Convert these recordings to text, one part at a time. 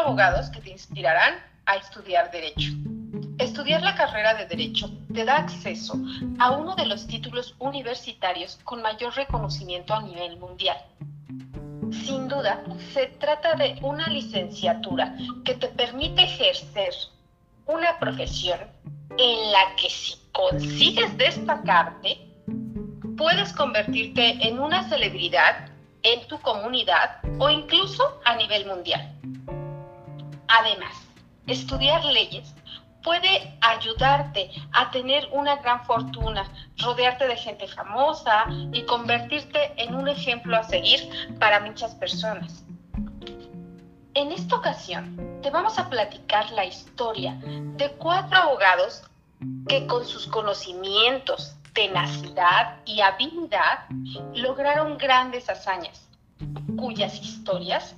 abogados que te inspirarán a estudiar derecho. Estudiar la carrera de Derecho te da acceso a uno de los títulos universitarios con mayor reconocimiento a nivel mundial. Sin duda, se trata de una licenciatura que te permite ejercer una profesión en la que si consigues destacarte, puedes convertirte en una celebridad en tu comunidad o incluso a nivel mundial. Además, estudiar leyes puede ayudarte a tener una gran fortuna, rodearte de gente famosa y convertirte en un ejemplo a seguir para muchas personas. En esta ocasión te vamos a platicar la historia de cuatro abogados que con sus conocimientos, tenacidad y habilidad lograron grandes hazañas, cuyas historias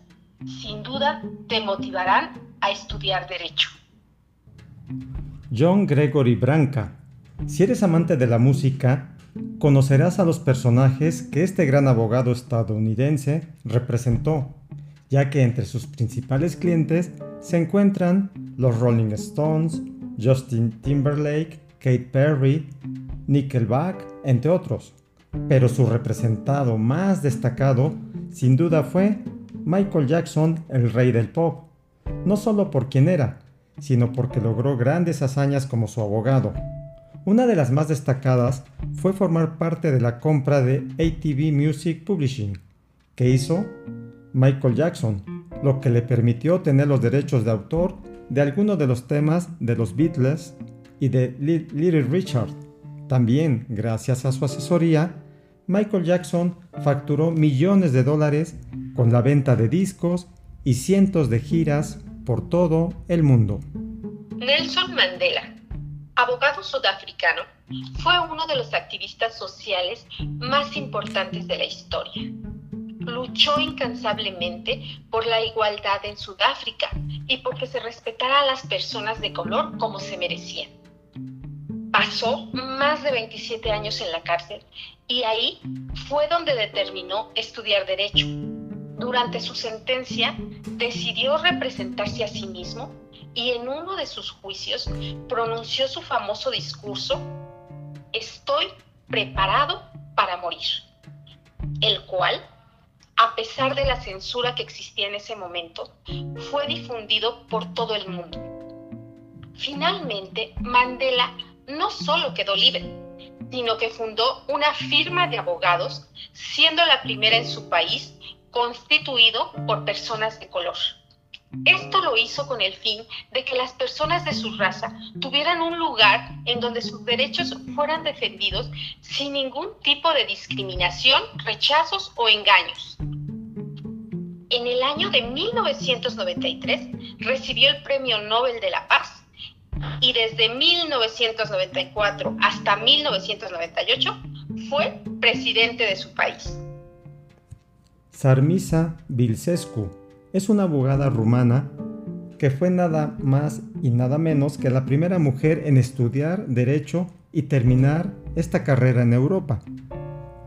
sin duda te motivarán a estudiar derecho. John Gregory Branca. Si eres amante de la música, conocerás a los personajes que este gran abogado estadounidense representó, ya que entre sus principales clientes se encuentran los Rolling Stones, Justin Timberlake, Kate Perry, Nickelback, entre otros. Pero su representado más destacado sin duda fue Michael Jackson, el rey del pop, no solo por quien era, sino porque logró grandes hazañas como su abogado. Una de las más destacadas fue formar parte de la compra de ATV Music Publishing, que hizo Michael Jackson, lo que le permitió tener los derechos de autor de algunos de los temas de los Beatles y de Little Richard. También, gracias a su asesoría, Michael Jackson facturó millones de dólares con la venta de discos y cientos de giras por todo el mundo. Nelson Mandela, abogado sudafricano, fue uno de los activistas sociales más importantes de la historia. Luchó incansablemente por la igualdad en Sudáfrica y porque se respetara a las personas de color como se merecían. Pasó más de 27 años en la cárcel y ahí fue donde determinó estudiar derecho durante su sentencia, decidió representarse a sí mismo y en uno de sus juicios pronunció su famoso discurso, Estoy preparado para morir, el cual, a pesar de la censura que existía en ese momento, fue difundido por todo el mundo. Finalmente, Mandela no solo quedó libre, sino que fundó una firma de abogados, siendo la primera en su país constituido por personas de color. Esto lo hizo con el fin de que las personas de su raza tuvieran un lugar en donde sus derechos fueran defendidos sin ningún tipo de discriminación, rechazos o engaños. En el año de 1993 recibió el Premio Nobel de la Paz y desde 1994 hasta 1998 fue presidente de su país. Sarmisa Vilsescu es una abogada rumana que fue nada más y nada menos que la primera mujer en estudiar derecho y terminar esta carrera en Europa.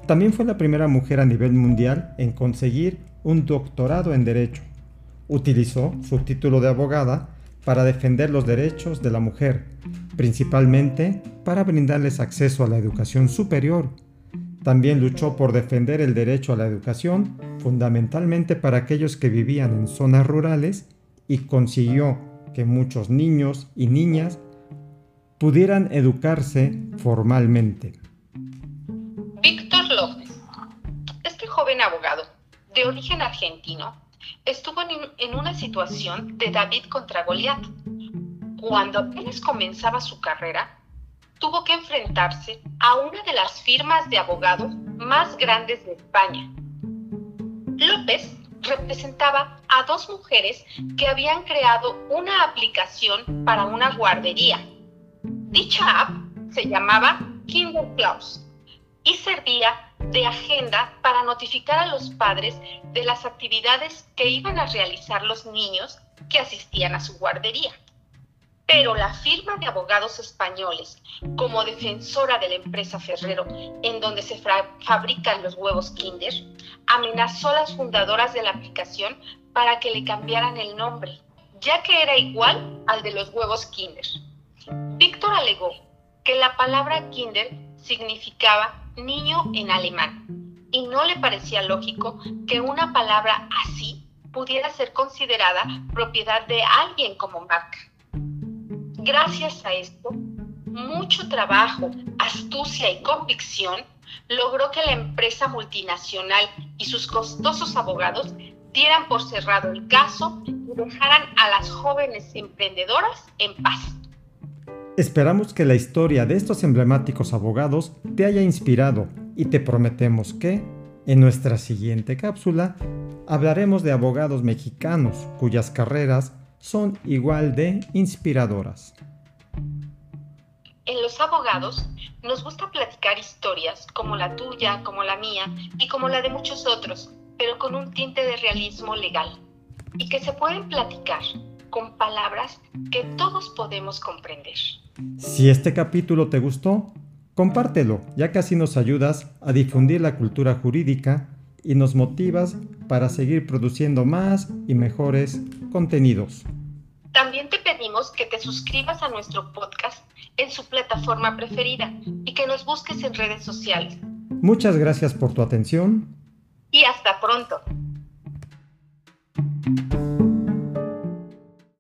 También fue la primera mujer a nivel mundial en conseguir un doctorado en derecho. Utilizó su título de abogada para defender los derechos de la mujer, principalmente para brindarles acceso a la educación superior también luchó por defender el derecho a la educación, fundamentalmente para aquellos que vivían en zonas rurales, y consiguió que muchos niños y niñas pudieran educarse formalmente. Víctor López, este joven abogado de origen argentino, estuvo en una situación de David contra Goliat. Cuando apenas comenzaba su carrera, tuvo que enfrentarse a una de las firmas de abogados más grandes de España. López representaba a dos mujeres que habían creado una aplicación para una guardería. Dicha app se llamaba Kinder y servía de agenda para notificar a los padres de las actividades que iban a realizar los niños que asistían a su guardería. Pero la firma de abogados españoles, como defensora de la empresa Ferrero, en donde se fabrican los huevos Kinder, amenazó a las fundadoras de la aplicación para que le cambiaran el nombre, ya que era igual al de los huevos Kinder. Víctor alegó que la palabra Kinder significaba niño en alemán y no le parecía lógico que una palabra así pudiera ser considerada propiedad de alguien como marca. Gracias a esto, mucho trabajo, astucia y convicción logró que la empresa multinacional y sus costosos abogados dieran por cerrado el caso y dejaran a las jóvenes emprendedoras en paz. Esperamos que la historia de estos emblemáticos abogados te haya inspirado y te prometemos que, en nuestra siguiente cápsula, hablaremos de abogados mexicanos cuyas carreras son igual de inspiradoras. En los abogados nos gusta platicar historias como la tuya, como la mía y como la de muchos otros, pero con un tinte de realismo legal y que se pueden platicar con palabras que todos podemos comprender. Si este capítulo te gustó, compártelo, ya que así nos ayudas a difundir la cultura jurídica y nos motivas para seguir produciendo más y mejores contenidos. También te pedimos que te suscribas a nuestro podcast en su plataforma preferida y que nos busques en redes sociales. Muchas gracias por tu atención. Y hasta pronto.